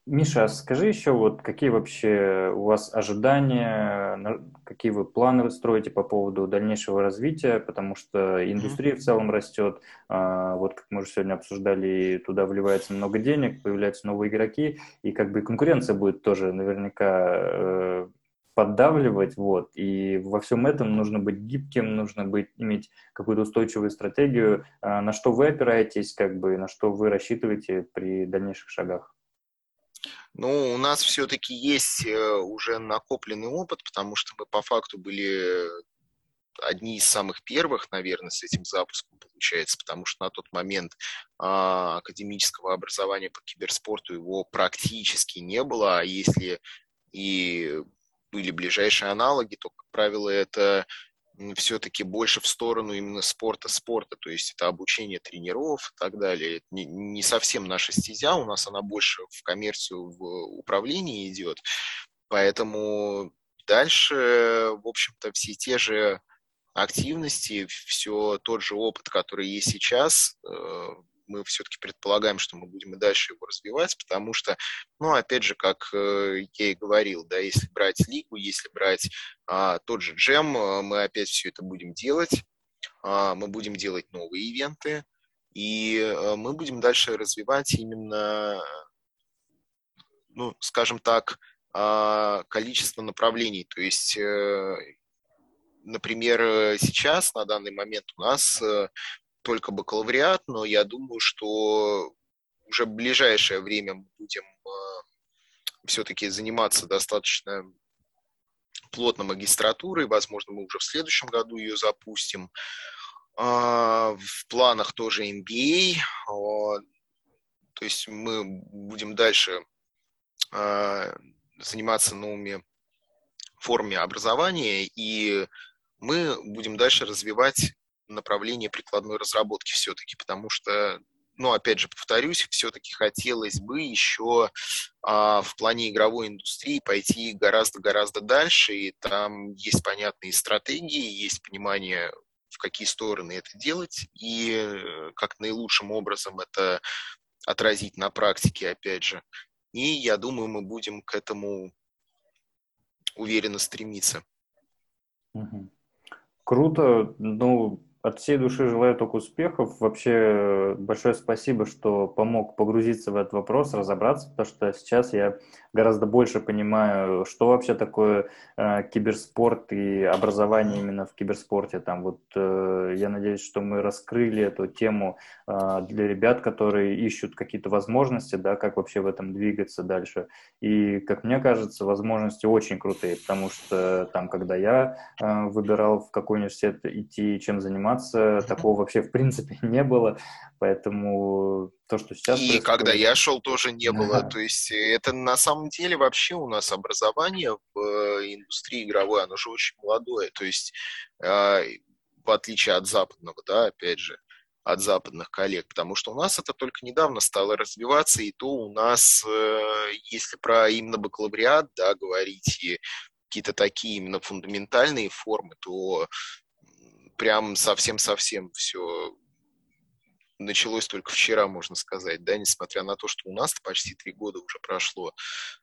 Speaker 1: Миша, а скажи еще, вот какие вообще у вас ожидания, какие вы планы вы строите по поводу дальнейшего развития, потому что индустрия mm-hmm. в целом растет, а, вот как мы уже сегодня обсуждали, туда вливается много денег, появляются новые игроки, и как бы конкуренция будет тоже наверняка э, поддавливать, вот, и во всем этом нужно быть гибким, нужно быть, иметь какую-то устойчивую стратегию, а, на что вы опираетесь, как бы, на что вы рассчитываете при дальнейших шагах.
Speaker 2: Ну, у нас все-таки есть э, уже накопленный опыт, потому что мы по факту были одни из самых первых, наверное, с этим запуском получается, потому что на тот момент а, академического образования по киберспорту его практически не было, а если и были ближайшие аналоги, то, как правило, это все-таки больше в сторону именно спорта-спорта, то есть это обучение тренеров и так далее. Это не, не совсем наша стезя, у нас она больше в коммерцию, в управлении идет. Поэтому дальше, в общем-то, все те же активности, все тот же опыт, который есть сейчас, э, мы все-таки предполагаем, что мы будем и дальше его развивать, потому что, ну, опять же, как э, я и говорил, да, если брать лигу, если брать а, тот же джем, э, мы опять все это будем делать, а, мы будем делать новые ивенты, и а, мы будем дальше развивать именно, ну, скажем так, а, количество направлений. То есть, э, например, сейчас, на данный момент у нас э, только бакалавриат, но я думаю, что уже в ближайшее время мы будем э, все-таки заниматься достаточно плотно магистратурой. Возможно, мы уже в следующем году ее запустим. А, в планах тоже MBA. То есть мы будем дальше а, заниматься новыми формами образования, и мы будем дальше развивать направление прикладной разработки все-таки, потому что, ну, опять же, повторюсь, все-таки хотелось бы еще а, в плане игровой индустрии пойти гораздо-гораздо дальше, и там есть понятные стратегии, есть понимание, в какие стороны это делать, и как наилучшим образом это отразить на практике, опять же. И я думаю, мы будем к этому уверенно стремиться.
Speaker 1: Круто. Ну, от всей души желаю только успехов. Вообще э, большое спасибо, что помог погрузиться в этот вопрос, разобраться, потому что сейчас я гораздо больше понимаю, что вообще такое э, киберспорт и образование именно в киберспорте. Там вот э, я надеюсь, что мы раскрыли эту тему э, для ребят, которые ищут какие-то возможности, да, как вообще в этом двигаться дальше. И, как мне кажется, возможности очень крутые, потому что там, когда я э, выбирал, в какой университет идти, чем заниматься, заниматься, такого вообще в принципе [LAUGHS] не было, поэтому то, что сейчас
Speaker 2: И происходит... когда я шел, тоже не было, то есть это на самом деле вообще у нас образование в э, индустрии игровой, оно же очень молодое, то есть а, в отличие от западного, да, опять же, от западных коллег, потому что у нас это только недавно стало развиваться, и то у нас, э, если про именно бакалавриат, да, говорить, и какие-то такие именно фундаментальные формы, то прям совсем-совсем все началось только вчера, можно сказать, да, несмотря на то, что у нас почти три года уже прошло,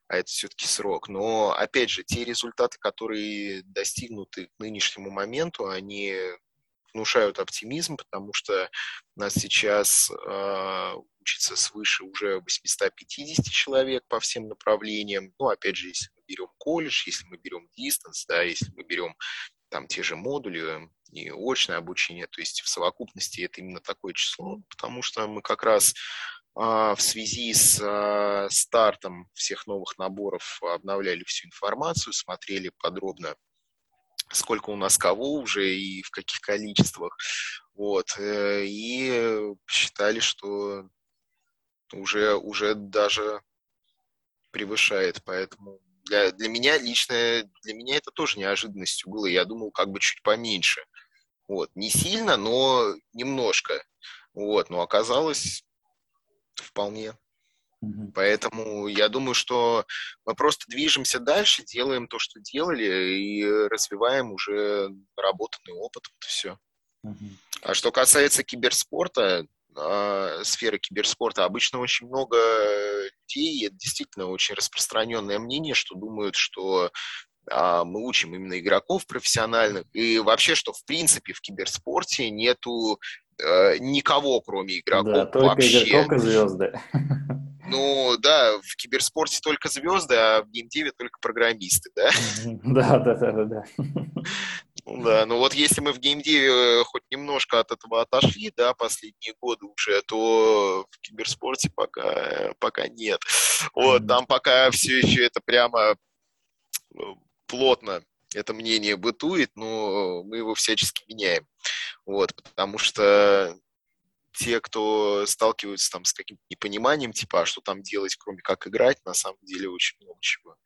Speaker 2: а это все-таки срок. Но, опять же, те результаты, которые достигнуты к нынешнему моменту, они внушают оптимизм, потому что у нас сейчас э, учится свыше уже 850 человек по всем направлениям. Ну, опять же, если мы берем колледж, если мы берем дистанс, да, если мы берем там те же модули и очное обучение, то есть в совокупности это именно такое число, потому что мы как раз а, в связи с а, стартом всех новых наборов обновляли всю информацию, смотрели подробно, сколько у нас кого уже и в каких количествах, вот, э, и считали, что уже, уже даже превышает, поэтому для, для меня лично, для меня это тоже неожиданностью было. Я думал, как бы чуть поменьше. Вот. Не сильно, но немножко. Вот. Но оказалось вполне. Угу. Поэтому я думаю, что мы просто движемся дальше, делаем то, что делали, и развиваем уже наработанный опыт. Вот и все. Угу. А что касается киберспорта, э, сферы киберспорта, обычно очень много людей, это действительно очень распространенное мнение, что думают, что а, мы учим именно игроков профессиональных, и вообще, что в принципе в киберспорте нету э, никого, кроме игроков да,
Speaker 1: только,
Speaker 2: вообще.
Speaker 1: только звезды. [LAUGHS]
Speaker 2: Ну да, в киберспорте только звезды, а в геймдеве только программисты, да? [LAUGHS]
Speaker 1: Да, да, да, да.
Speaker 2: Да, [LAUGHS] ну вот если мы в геймдеве э, хоть немножко от этого отошли, да, последние годы уже, то в киберспорте пока, пока нет. Вот, там пока все еще это прямо э, плотно это мнение бытует, но мы его всячески меняем. Вот, потому что те, кто сталкиваются там с каким-то непониманием, типа, а что там делать, кроме как играть, на самом деле очень много чего.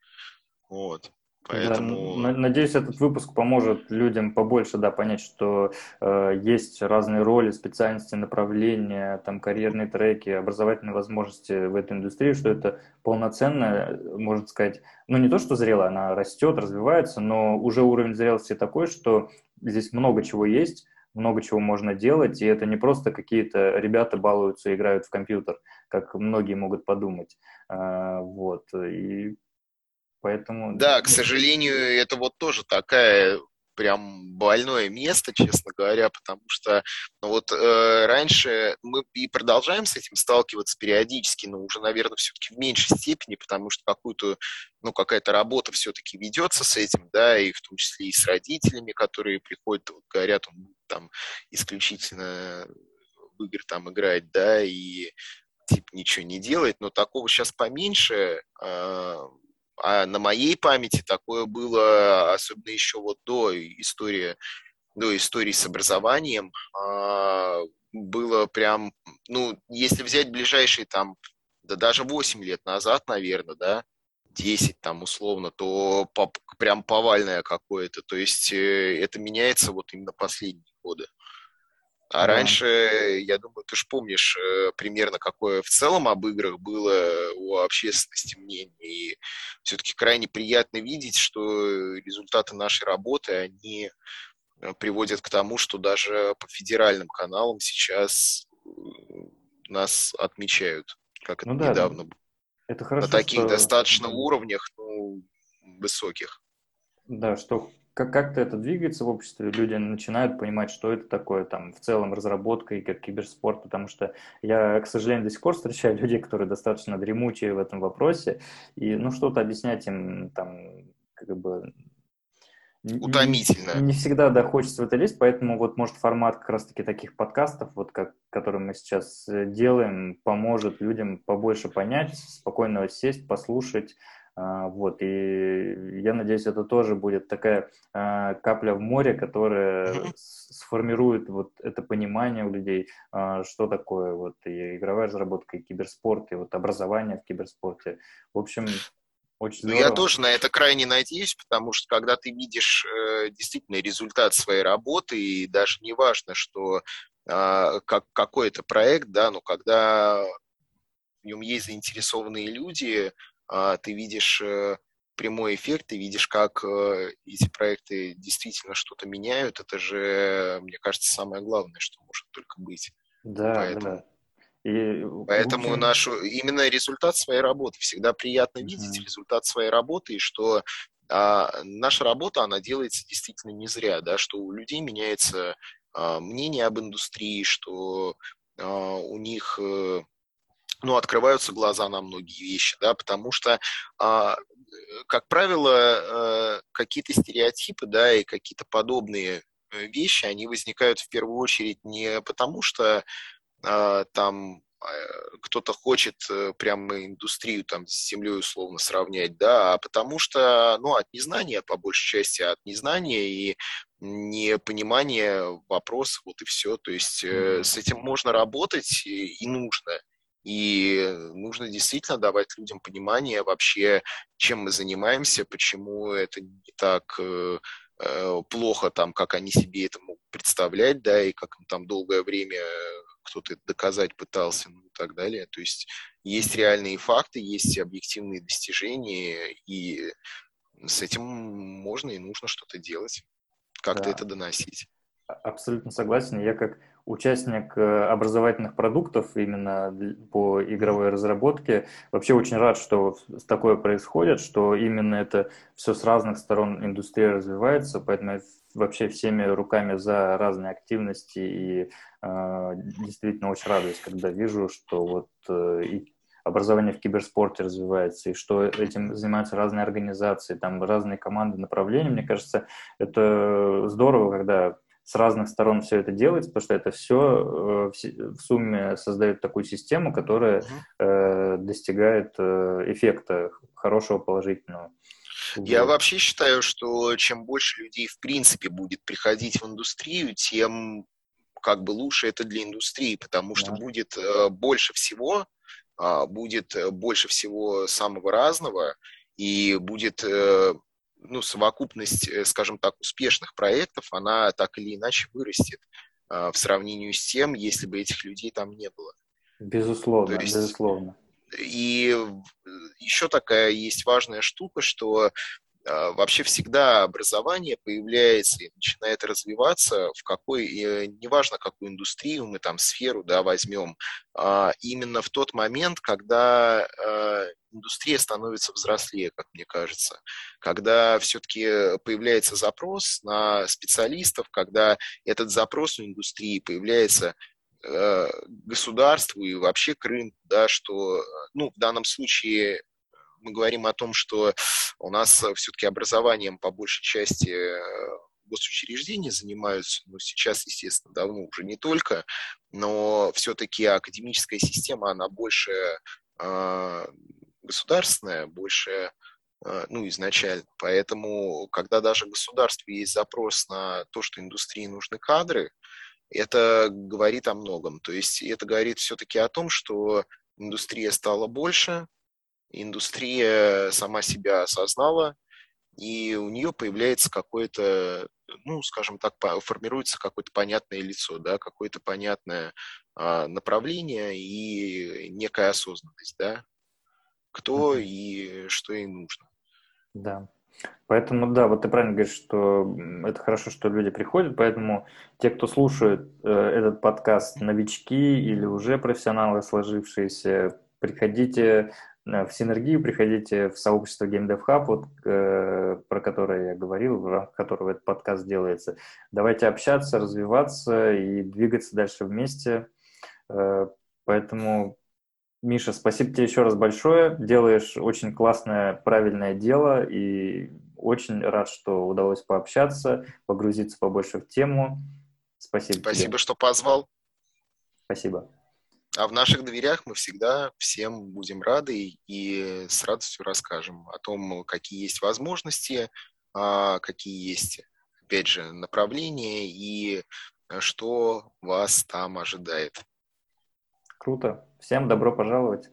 Speaker 2: Вот. Поэтому...
Speaker 1: Да, надеюсь, этот выпуск поможет людям побольше да, понять, что э, есть разные роли, специальности, направления, там, карьерные треки, образовательные возможности в этой индустрии, что это полноценная, можно сказать, ну не то, что зрелая, она растет, развивается, но уже уровень зрелости такой, что здесь много чего есть, много чего можно делать, и это не просто какие-то ребята балуются, играют в компьютер, как многие могут подумать. Э, вот, и Поэтому...
Speaker 2: Да, к сожалению, это вот тоже такая прям больное место, честно говоря, потому что ну, вот э, раньше мы и продолжаем с этим сталкиваться периодически, но уже, наверное, все-таки в меньшей степени, потому что какую-то, ну, какая-то работа все-таки ведется с этим, да, и в том числе и с родителями, которые приходят, вот, говорят, он там исключительно в игры там играть, да, и типа ничего не делает, но такого сейчас поменьше, э, а на моей памяти такое было, особенно еще вот до истории, до истории с образованием, а, было прям, ну, если взять ближайшие там, да даже 8 лет назад, наверное, да, 10 там условно, то по, прям повальное какое-то. То есть э, это меняется вот именно последние годы. А да. раньше, я думаю, ты же помнишь э, примерно, какое в целом об играх было у общественности мнение. И все-таки крайне приятно видеть, что результаты нашей работы, они э, приводят к тому, что даже по федеральным каналам сейчас э, нас отмечают, как ну, это да, недавно было. Это хорошо, На таких что... достаточно уровнях, ну, высоких.
Speaker 1: Да, что как- как-то это двигается в обществе, люди начинают понимать, что это такое там в целом разработка и как киберспорт, потому что я, к сожалению, до сих пор встречаю [LAUGHS] людей, которые достаточно дремучие в этом вопросе, и ну что-то объяснять им там как бы
Speaker 2: утомительно.
Speaker 1: Не, не всегда, да, хочется в это лезть, поэтому вот, может, формат как раз-таки таких подкастов, вот как, который мы сейчас э, делаем, поможет людям побольше понять, спокойно сесть, послушать, вот, и я надеюсь, это тоже будет такая а, капля в море, которая сформирует вот это понимание у людей, а, что такое вот и игровая разработка, и киберспорт, и вот образование в киберспорте. В общем, очень
Speaker 2: здорово. Ну, я тоже на это крайне надеюсь, потому что когда ты видишь э, действительно результат своей работы, и даже не важно, что э, как, какой это проект, да, но когда в нем есть заинтересованные люди, а, ты видишь э, прямой эффект, ты видишь, как э, эти проекты действительно что-то меняют, это же, мне кажется, самое главное, что может только быть.
Speaker 1: Да, Поэтому... да.
Speaker 2: И, Поэтому общем... нашу, именно результат своей работы. Всегда приятно mm-hmm. видеть результат своей работы, и что а, наша работа, она делается действительно не зря, да, что у людей меняется а, мнение об индустрии, что а, у них э, ну, открываются глаза на многие вещи, да, потому что, а, как правило, э, какие-то стереотипы, да, и какие-то подобные э, вещи, они возникают в первую очередь не потому, что а, там э, кто-то хочет прямо индустрию там с землей условно сравнять, да, а потому что, ну, от незнания, по большей части, от незнания и непонимания вопроса, вот и все. То есть mm-hmm. с этим можно работать и, и нужно. И нужно действительно давать людям понимание вообще, чем мы занимаемся, почему это не так э, э, плохо, там, как они себе это могут представлять, да, и как им там долгое время кто-то это доказать пытался, ну и так далее. То есть есть реальные факты, есть объективные достижения, и с этим можно и нужно что-то делать, как-то да. это доносить.
Speaker 1: Абсолютно согласен. Я как участник э, образовательных продуктов именно по игровой разработке. Вообще очень рад, что такое происходит, что именно это все с разных сторон индустрия развивается, поэтому я вообще всеми руками за разные активности и э, действительно очень радуюсь, когда вижу, что вот э, и образование в киберспорте развивается, и что этим занимаются разные организации, там разные команды, направления. Мне кажется, это здорово, когда с разных сторон все это делается, потому что это все э, в сумме создает такую систему, которая э, достигает э, эффекта хорошего, положительного.
Speaker 2: Я вообще считаю, что чем больше людей в принципе будет приходить в индустрию, тем как бы лучше это для индустрии, потому что да. будет больше всего, э, будет больше всего самого разного, и будет ну, совокупность, э, скажем так, успешных проектов, она так или иначе вырастет э, в сравнении с тем, если бы этих людей там не было.
Speaker 1: Безусловно, есть, безусловно.
Speaker 2: И еще такая есть важная штука, что а, вообще всегда образование появляется и начинает развиваться в какой, э, неважно какую индустрию мы там сферу да, возьмем, а, именно в тот момент, когда а, индустрия становится взрослее, как мне кажется, когда все-таки появляется запрос на специалистов, когда этот запрос у индустрии появляется э, государству и вообще к рынку, да, что, ну, в данном случае мы говорим о том, что у нас э, все-таки образованием по большей части э, госучреждения занимаются, ну, сейчас, естественно, давно уже не только, но все-таки академическая система, она больше э, государственная, больше э, ну, изначально. Поэтому, когда даже государству есть запрос на то, что индустрии нужны кадры, это говорит о многом. То есть это говорит все-таки о том, что индустрия стала больше, индустрия сама себя осознала, и у нее появляется какое-то, ну, скажем так, формируется какое-то понятное лицо, да, какое-то понятное а, направление и некая осознанность, да, кто mm-hmm. и что ей нужно.
Speaker 1: Да. Поэтому, да, вот ты правильно говоришь, что это хорошо, что люди приходят, поэтому те, кто слушает э, этот подкаст, новички или уже профессионалы сложившиеся, приходите в синергию, приходите в сообщество Game Dev Hub, вот, э, про которое я говорил, в рамках которого этот подкаст делается. Давайте общаться, развиваться и двигаться дальше вместе. Э, поэтому, Миша, спасибо тебе еще раз большое. Делаешь очень классное, правильное дело и очень рад, что удалось пообщаться, погрузиться побольше в тему. Спасибо.
Speaker 2: Спасибо, тебе. что позвал.
Speaker 1: Спасибо.
Speaker 2: А в наших дверях мы всегда всем будем рады и с радостью расскажем о том, какие есть возможности, а, какие есть, опять же, направления и э, что вас там ожидает.
Speaker 1: Круто. Всем добро пожаловать.